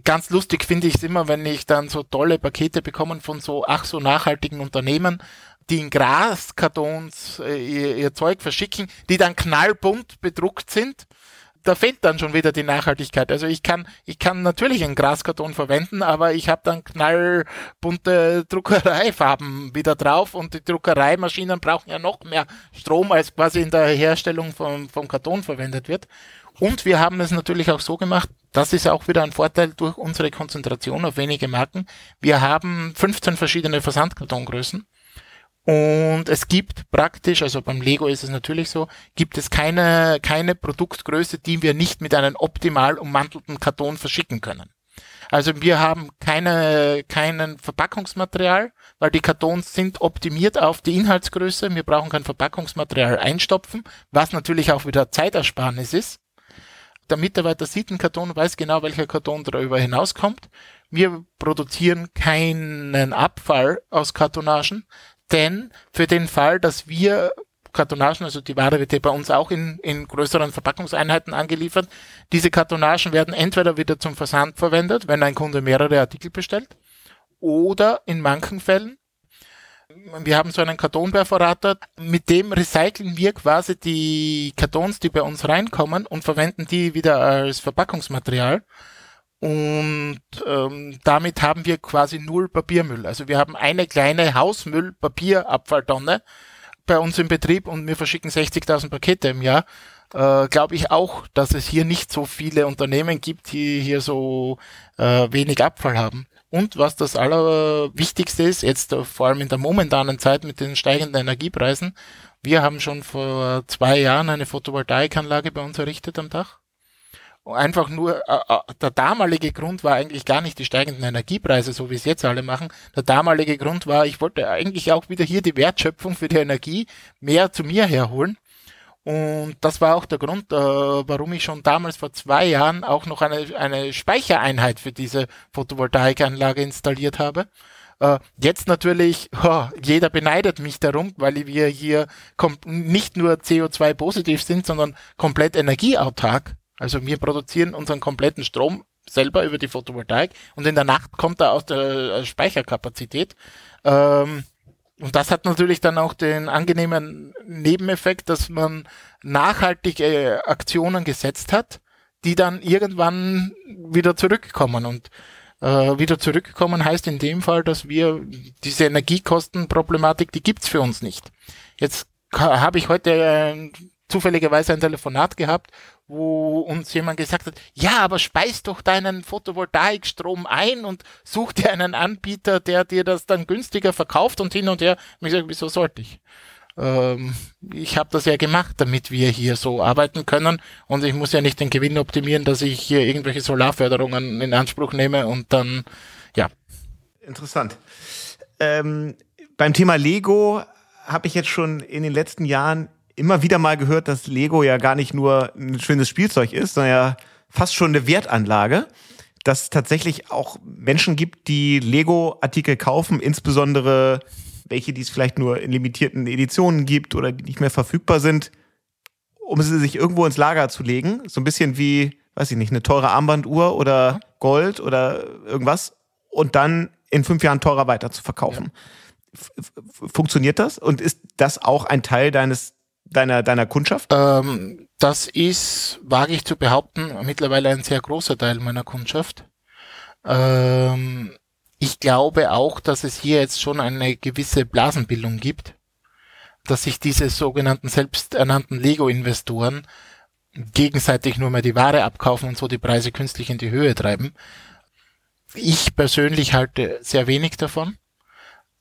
ganz lustig finde ich es immer, wenn ich dann so tolle Pakete bekomme von so ach so nachhaltigen Unternehmen, die in Graskartons äh, ihr, ihr Zeug verschicken, die dann knallbunt bedruckt sind da fehlt dann schon wieder die Nachhaltigkeit. Also ich kann, ich kann natürlich einen Graskarton verwenden, aber ich habe dann knallbunte Druckereifarben wieder drauf und die Druckereimaschinen brauchen ja noch mehr Strom, als quasi in der Herstellung vom, vom Karton verwendet wird. Und wir haben es natürlich auch so gemacht, das ist auch wieder ein Vorteil durch unsere Konzentration auf wenige Marken. Wir haben 15 verschiedene Versandkartongrößen und es gibt praktisch, also beim Lego ist es natürlich so, gibt es keine, keine Produktgröße, die wir nicht mit einem optimal ummantelten Karton verschicken können. Also wir haben keine, keinen Verpackungsmaterial, weil die Kartons sind optimiert auf die Inhaltsgröße. Wir brauchen kein Verpackungsmaterial einstopfen, was natürlich auch wieder Zeitersparnis ist. Der Mitarbeiter sieht einen Karton, weiß genau, welcher Karton darüber hinauskommt. Wir produzieren keinen Abfall aus Kartonagen, denn für den Fall, dass wir Kartonagen, also die Ware wird ja bei uns auch in, in größeren Verpackungseinheiten angeliefert. Diese Kartonagen werden entweder wieder zum Versand verwendet, wenn ein Kunde mehrere Artikel bestellt, oder in manchen Fällen, wir haben so einen Kartonperforator, mit dem recyceln wir quasi die Kartons, die bei uns reinkommen und verwenden die wieder als Verpackungsmaterial. Und ähm, damit haben wir quasi null Papiermüll. Also wir haben eine kleine Hausmüll-Papierabfalltonne bei uns im Betrieb und wir verschicken 60.000 Pakete im Jahr, äh, glaube ich auch, dass es hier nicht so viele Unternehmen gibt, die hier so äh, wenig Abfall haben. Und was das Allerwichtigste ist, jetzt äh, vor allem in der momentanen Zeit mit den steigenden Energiepreisen, wir haben schon vor zwei Jahren eine Photovoltaikanlage bei uns errichtet am Dach. Einfach nur, äh, äh, der damalige Grund war eigentlich gar nicht die steigenden Energiepreise, so wie es jetzt alle machen. Der damalige Grund war, ich wollte eigentlich auch wieder hier die Wertschöpfung für die Energie mehr zu mir herholen. Und das war auch der Grund, äh, warum ich schon damals vor zwei Jahren auch noch eine, eine Speichereinheit für diese Photovoltaikanlage installiert habe. Äh, jetzt natürlich, oh, jeder beneidet mich darum, weil wir hier nicht nur CO2 positiv sind, sondern komplett energieautark. Also wir produzieren unseren kompletten Strom selber über die Photovoltaik und in der Nacht kommt er aus der äh, Speicherkapazität. Ähm, und das hat natürlich dann auch den angenehmen Nebeneffekt, dass man nachhaltige Aktionen gesetzt hat, die dann irgendwann wieder zurückkommen. Und äh, wieder zurückkommen heißt in dem Fall, dass wir diese Energiekostenproblematik, die gibt's für uns nicht. Jetzt habe ich heute äh, zufälligerweise ein Telefonat gehabt, wo uns jemand gesagt hat, ja, aber speist doch deinen Photovoltaikstrom ein und such dir einen Anbieter, der dir das dann günstiger verkauft und hin und her. Und ich sage, wieso sollte ich? Ähm, ich habe das ja gemacht, damit wir hier so arbeiten können und ich muss ja nicht den Gewinn optimieren, dass ich hier irgendwelche Solarförderungen in Anspruch nehme und dann, ja. Interessant. Ähm, beim Thema Lego habe ich jetzt schon in den letzten Jahren immer wieder mal gehört, dass Lego ja gar nicht nur ein schönes Spielzeug ist, sondern ja fast schon eine Wertanlage. Dass es tatsächlich auch Menschen gibt, die Lego-Artikel kaufen, insbesondere welche, die es vielleicht nur in limitierten Editionen gibt oder die nicht mehr verfügbar sind, um sie sich irgendwo ins Lager zu legen. So ein bisschen wie, weiß ich nicht, eine teure Armbanduhr oder Gold oder irgendwas und dann in fünf Jahren teurer weiter zu verkaufen. Ja. Funktioniert das? Und ist das auch ein Teil deines deiner, deiner Kundschaft? Ähm, das ist, wage ich zu behaupten, mittlerweile ein sehr großer Teil meiner Kundschaft. Ähm, ich glaube auch, dass es hier jetzt schon eine gewisse Blasenbildung gibt, dass sich diese sogenannten selbsternannten Lego-Investoren gegenseitig nur mehr die Ware abkaufen und so die Preise künstlich in die Höhe treiben. Ich persönlich halte sehr wenig davon.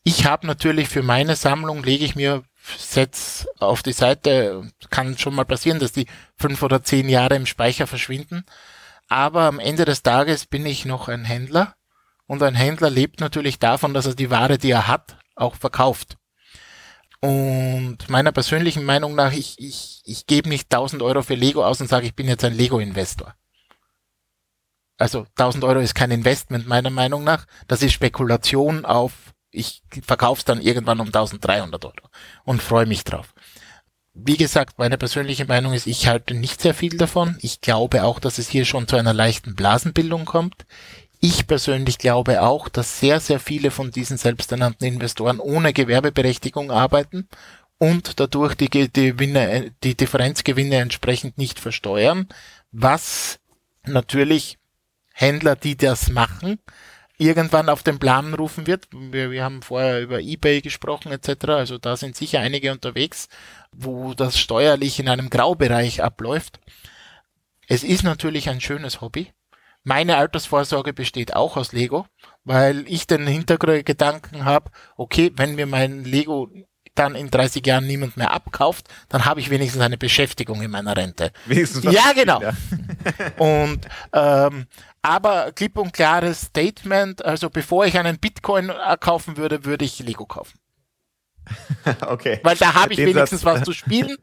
Ich habe natürlich für meine Sammlung, lege ich mir Sets auf die Seite. Kann schon mal passieren, dass die fünf oder zehn Jahre im Speicher verschwinden. Aber am Ende des Tages bin ich noch ein Händler. Und ein Händler lebt natürlich davon, dass er die Ware, die er hat, auch verkauft. Und meiner persönlichen Meinung nach, ich, ich, ich gebe nicht 1000 Euro für Lego aus und sage, ich bin jetzt ein Lego-Investor. Also 1000 Euro ist kein Investment meiner Meinung nach. Das ist Spekulation auf ich verkaufe es dann irgendwann um 1300 Euro und freue mich drauf. Wie gesagt, meine persönliche Meinung ist, ich halte nicht sehr viel davon. Ich glaube auch, dass es hier schon zu einer leichten Blasenbildung kommt. Ich persönlich glaube auch, dass sehr, sehr viele von diesen selbsternannten Investoren ohne Gewerbeberechtigung arbeiten und dadurch die, Gewinne, die Differenzgewinne entsprechend nicht versteuern, was natürlich Händler, die das machen, irgendwann auf den Plan rufen wird. Wir, wir haben vorher über eBay gesprochen etc. Also da sind sicher einige unterwegs, wo das steuerlich in einem Graubereich abläuft. Es ist natürlich ein schönes Hobby. Meine Altersvorsorge besteht auch aus Lego, weil ich den Hintergedanken habe, okay, wenn mir mein Lego dann in 30 Jahren niemand mehr abkauft, dann habe ich wenigstens eine Beschäftigung in meiner Rente. Wenigstens ja, genau. Und ähm, aber klipp und klares Statement, also bevor ich einen Bitcoin äh, kaufen würde, würde ich Lego kaufen. okay. Weil da habe ich Den wenigstens Satz. was zu spielen,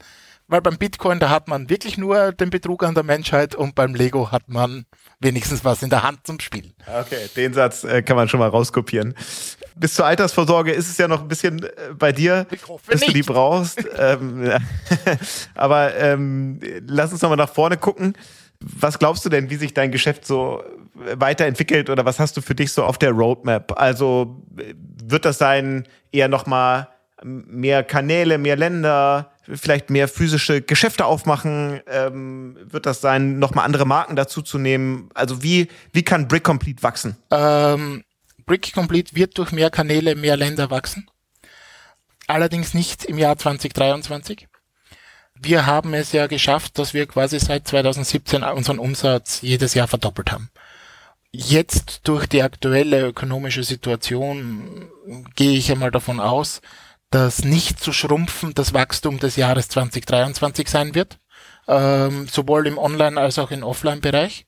weil beim Bitcoin, da hat man wirklich nur den Betrug an der Menschheit und beim Lego hat man wenigstens was in der Hand zum Spielen. Okay, den Satz äh, kann man schon mal rauskopieren. Bis zur Altersvorsorge ist es ja noch ein bisschen äh, bei dir, bis nicht. du die brauchst. ähm, aber ähm, lass uns nochmal nach vorne gucken. Was glaubst du denn, wie sich dein Geschäft so weiterentwickelt oder was hast du für dich so auf der Roadmap? Also wird das sein eher nochmal mehr Kanäle, mehr Länder, vielleicht mehr physische Geschäfte aufmachen? Ähm, wird das sein, nochmal andere Marken dazu zu nehmen? Also wie, wie kann Brick Complete wachsen? Ähm, Brick Complete wird durch mehr Kanäle, mehr Länder wachsen. allerdings nicht im Jahr 2023. Wir haben es ja geschafft, dass wir quasi seit 2017 unseren Umsatz jedes Jahr verdoppelt haben. Jetzt durch die aktuelle ökonomische Situation gehe ich einmal davon aus, dass nicht zu schrumpfen das Wachstum des Jahres 2023 sein wird, ähm, sowohl im Online- als auch im Offline-Bereich.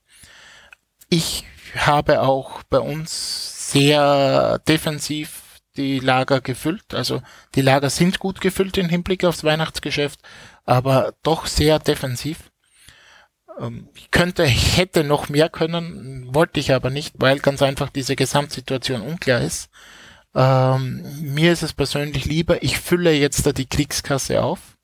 Ich habe auch bei uns sehr defensiv die Lager gefüllt. Also die Lager sind gut gefüllt im Hinblick aufs Weihnachtsgeschäft, aber doch sehr defensiv. Ähm, ich könnte, ich hätte noch mehr können, wollte ich aber nicht, weil ganz einfach diese Gesamtsituation unklar ist. Ähm, mir ist es persönlich lieber, ich fülle jetzt da die Kriegskasse auf.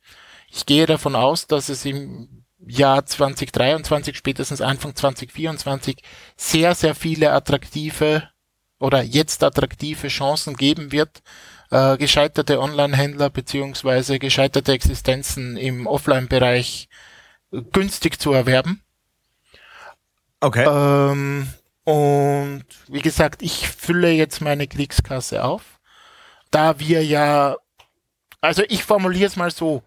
Ich gehe davon aus, dass es im Jahr 2023, spätestens Anfang 2024 sehr, sehr viele attraktive oder jetzt attraktive Chancen geben wird, äh, gescheiterte Online-Händler beziehungsweise gescheiterte Existenzen im Offline-Bereich günstig zu erwerben. Okay. Ähm, und wie gesagt, ich fülle jetzt meine Kriegskasse auf, da wir ja, also ich formuliere es mal so,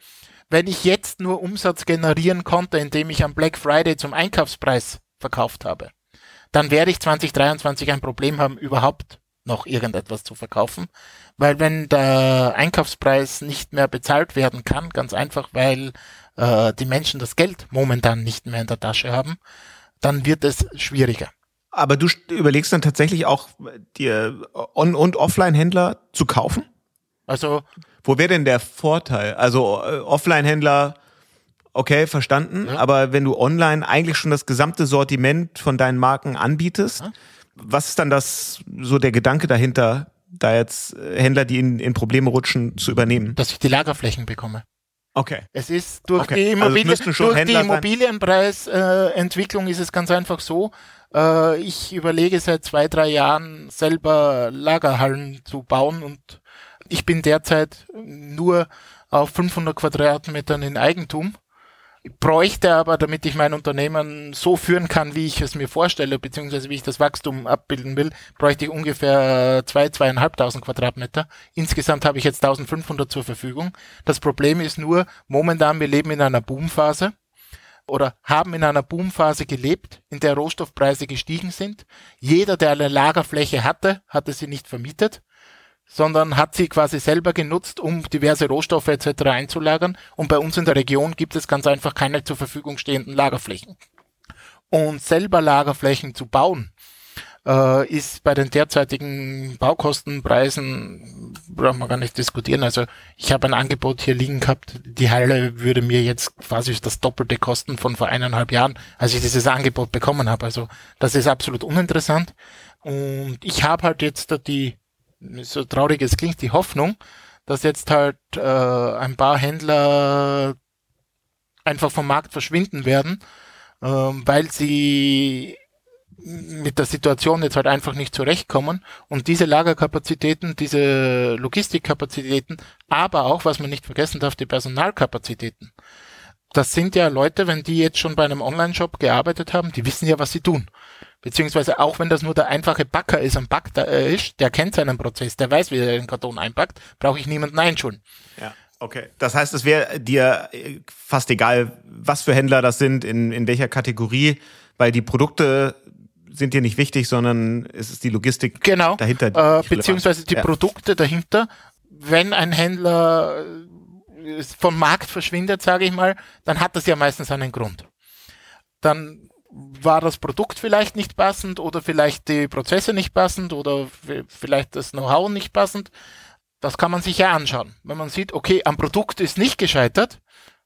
wenn ich jetzt nur Umsatz generieren konnte, indem ich am Black Friday zum Einkaufspreis verkauft habe, dann werde ich 2023 ein Problem haben, überhaupt noch irgendetwas zu verkaufen. Weil wenn der Einkaufspreis nicht mehr bezahlt werden kann, ganz einfach, weil äh, die Menschen das Geld momentan nicht mehr in der Tasche haben, dann wird es schwieriger. Aber du überlegst dann tatsächlich auch, dir On- und Offline-Händler zu kaufen? Also. Wo wäre denn der Vorteil? Also äh, Offline-Händler, okay, verstanden. Ja. Aber wenn du online eigentlich schon das gesamte Sortiment von deinen Marken anbietest, ja. was ist dann das, so der Gedanke dahinter, da jetzt äh, Händler, die in, in Probleme rutschen, zu übernehmen? Dass ich die Lagerflächen bekomme. Okay. Es ist durch okay. die, Immobilie, also durch die Immobilienpreisentwicklung äh, ist es ganz einfach so, äh, ich überlege seit zwei, drei Jahren selber Lagerhallen zu bauen und ich bin derzeit nur auf 500 Quadratmetern in Eigentum. Bräuchte aber, damit ich mein Unternehmen so führen kann, wie ich es mir vorstelle, beziehungsweise wie ich das Wachstum abbilden will, bräuchte ich ungefähr zwei, zweieinhalbtausend Quadratmeter. Insgesamt habe ich jetzt 1500 zur Verfügung. Das Problem ist nur, momentan, wir leben in einer Boomphase oder haben in einer Boomphase gelebt, in der Rohstoffpreise gestiegen sind. Jeder, der eine Lagerfläche hatte, hatte sie nicht vermietet sondern hat sie quasi selber genutzt, um diverse Rohstoffe etc. einzulagern. Und bei uns in der Region gibt es ganz einfach keine zur Verfügung stehenden Lagerflächen. Und selber Lagerflächen zu bauen, äh, ist bei den derzeitigen Baukostenpreisen, braucht man gar nicht diskutieren. Also ich habe ein Angebot hier liegen gehabt, die Halle würde mir jetzt quasi das Doppelte kosten von vor eineinhalb Jahren, als ich dieses Angebot bekommen habe. Also das ist absolut uninteressant. Und ich habe halt jetzt die so traurig es klingt, die Hoffnung, dass jetzt halt äh, ein paar Händler einfach vom Markt verschwinden werden, äh, weil sie mit der Situation jetzt halt einfach nicht zurechtkommen und diese Lagerkapazitäten, diese Logistikkapazitäten, aber auch, was man nicht vergessen darf, die Personalkapazitäten. Das sind ja Leute, wenn die jetzt schon bei einem Online-Shop gearbeitet haben, die wissen ja, was sie tun. Beziehungsweise auch wenn das nur der einfache Backer ist, ein Backer äh, ist, der kennt seinen Prozess, der weiß, wie er den Karton einpackt, brauche ich niemanden einschulen. Ja. Okay, das heißt, es wäre dir äh, fast egal, was für Händler das sind, in, in welcher Kategorie, weil die Produkte sind dir nicht wichtig, sondern es ist die Logistik genau, dahinter. Äh, beziehungsweise die ja. Produkte dahinter. Wenn ein Händler äh, vom Markt verschwindet, sage ich mal, dann hat das ja meistens einen Grund. Dann war das Produkt vielleicht nicht passend oder vielleicht die Prozesse nicht passend oder vielleicht das Know-how nicht passend. Das kann man sich ja anschauen. Wenn man sieht, okay, am Produkt ist nicht gescheitert,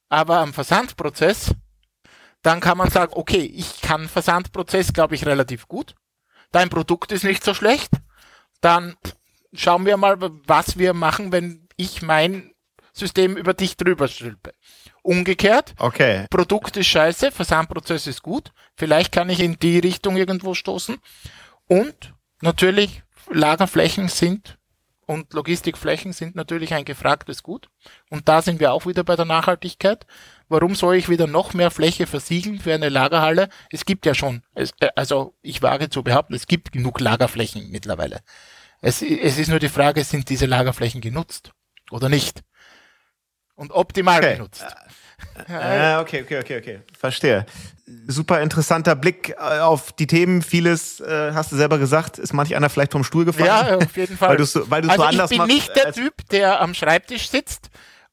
aber am Versandprozess, dann kann man sagen, okay, ich kann Versandprozess, glaube ich, relativ gut. Dein Produkt ist nicht so schlecht. Dann schauen wir mal, was wir machen, wenn ich mein System über dich drüber stülpe. Umgekehrt, okay. Produkt ist scheiße, Versandprozess ist gut. Vielleicht kann ich in die Richtung irgendwo stoßen. Und natürlich, Lagerflächen sind und Logistikflächen sind natürlich ein gefragtes Gut. Und da sind wir auch wieder bei der Nachhaltigkeit. Warum soll ich wieder noch mehr Fläche versiegeln für eine Lagerhalle? Es gibt ja schon, es, äh, also ich wage zu behaupten, es gibt genug Lagerflächen mittlerweile. Es, es ist nur die Frage, sind diese Lagerflächen genutzt? oder nicht. Und optimal Okay. benutzt. Ah, okay, okay, okay, okay. Verstehe. Super interessanter Blick äh, auf die Themen. Vieles, äh, hast du selber gesagt, ist manch einer vielleicht vom Stuhl gefallen. Ja, auf jeden Fall. Weil du so, weil also so anders ich bin machst. nicht der Typ, der am Schreibtisch sitzt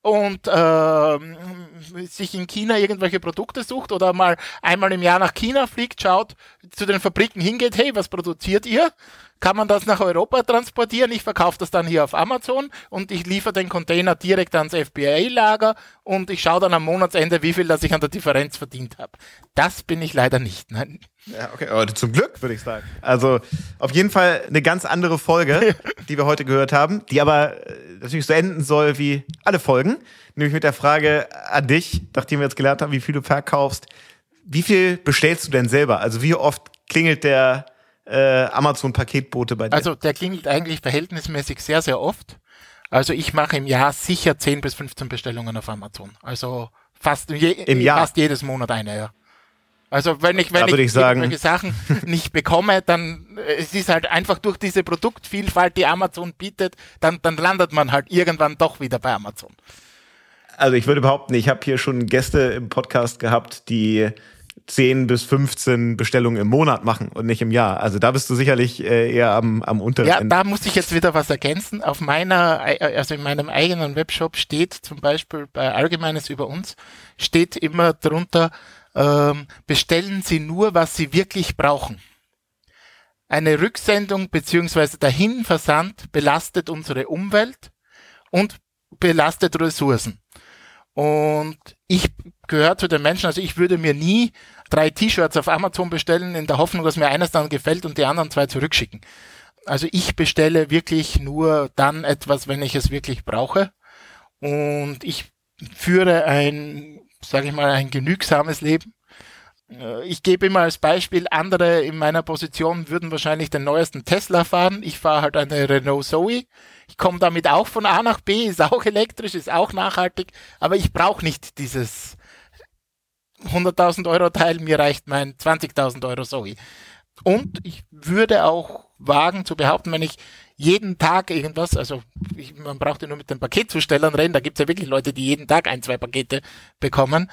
und ähm, sich in China irgendwelche Produkte sucht oder mal einmal im Jahr nach China fliegt, schaut, zu den Fabriken hingeht, hey, was produziert ihr? Kann man das nach Europa transportieren? Ich verkaufe das dann hier auf Amazon und ich liefere den Container direkt ans FBA-Lager und ich schaue dann am Monatsende, wie viel das ich an der Differenz verdient habe. Das bin ich leider nicht. Nein. Ja, okay, aber zum Glück, würde ich sagen. Also auf jeden Fall eine ganz andere Folge, die wir heute gehört haben, die aber äh, natürlich so enden soll wie alle Folgen. Nämlich mit der Frage an dich, nachdem wir jetzt gelernt haben, wie viel du verkaufst, wie viel bestellst du denn selber? Also wie oft klingelt der äh, Amazon-Paketbote bei dir? Also der klingelt eigentlich verhältnismäßig sehr, sehr oft. Also ich mache im Jahr sicher 10 bis 15 Bestellungen auf Amazon. Also fast, je, Im Jahr? fast jedes Monat eine, ja. Also wenn ich, wenn ich ich irgendwelche Sachen nicht bekomme, dann äh, es ist halt einfach durch diese Produktvielfalt, die Amazon bietet, dann, dann landet man halt irgendwann doch wieder bei Amazon. Also ich würde behaupten, ich habe hier schon Gäste im Podcast gehabt, die 10 bis 15 Bestellungen im Monat machen und nicht im Jahr. Also da bist du sicherlich äh, eher am, am unteren Ja, Ende. da muss ich jetzt wieder was ergänzen. Auf meiner, also in meinem eigenen Webshop steht zum Beispiel bei Allgemeines über uns, steht immer drunter, ähm, bestellen Sie nur, was Sie wirklich brauchen. Eine Rücksendung beziehungsweise der Hinversand belastet unsere Umwelt und belastet Ressourcen. Und ich gehöre zu den Menschen, also ich würde mir nie drei T-Shirts auf Amazon bestellen, in der Hoffnung, dass mir eines dann gefällt und die anderen zwei zurückschicken. Also ich bestelle wirklich nur dann etwas, wenn ich es wirklich brauche. Und ich führe ein, sage ich mal, ein genügsames Leben. Äh, Ich gebe immer als Beispiel, andere in meiner Position würden wahrscheinlich den neuesten Tesla fahren. Ich fahre halt eine Renault Zoe. Ich komme damit auch von A nach B, ist auch elektrisch, ist auch nachhaltig, aber ich brauche nicht dieses 100.000 Euro Teil, mir reicht mein 20.000 Euro Zoe. Und ich würde auch wagen zu behaupten, wenn ich jeden Tag irgendwas, also ich, man braucht ja nur mit den Paketzustellern reden, da gibt's ja wirklich Leute, die jeden Tag ein, zwei Pakete bekommen.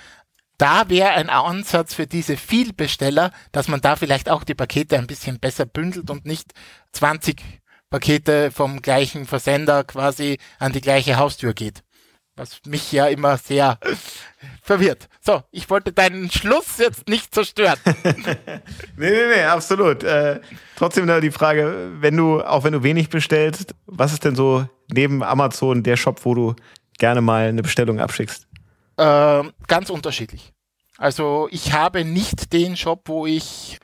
Da wäre ein Ansatz für diese Vielbesteller, dass man da vielleicht auch die Pakete ein bisschen besser bündelt und nicht 20 Pakete vom gleichen Versender quasi an die gleiche Haustür geht. Was mich ja immer sehr verwirrt. So, ich wollte deinen Schluss jetzt nicht zerstören. Nee, nee, nee, absolut. Äh, trotzdem die Frage, wenn du, auch wenn du wenig bestellst, was ist denn so neben Amazon der Shop, wo du gerne mal eine Bestellung abschickst? Ähm, ganz unterschiedlich. Also ich habe nicht den Shop, wo ich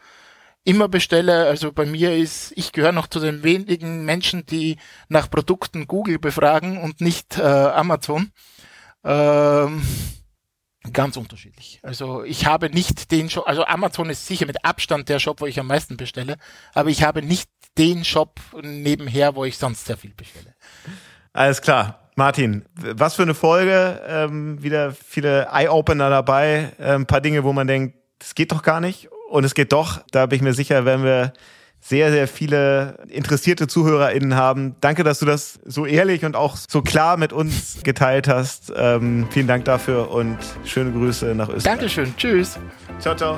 immer bestelle. Also bei mir ist, ich gehöre noch zu den wenigen Menschen, die nach Produkten Google befragen und nicht äh, Amazon. Ähm, ganz unterschiedlich. Also ich habe nicht den Shop, also Amazon ist sicher mit Abstand der Shop, wo ich am meisten bestelle, aber ich habe nicht den Shop nebenher, wo ich sonst sehr viel bestelle. Alles klar. Martin, was für eine Folge. Ähm, wieder viele Eye-Opener dabei. Äh, ein paar Dinge, wo man denkt, das geht doch gar nicht. Und es geht doch. Da bin ich mir sicher, werden wir sehr, sehr viele interessierte ZuhörerInnen haben. Danke, dass du das so ehrlich und auch so klar mit uns geteilt hast. Ähm, vielen Dank dafür und schöne Grüße nach Österreich. Dankeschön. Tschüss. Ciao, ciao.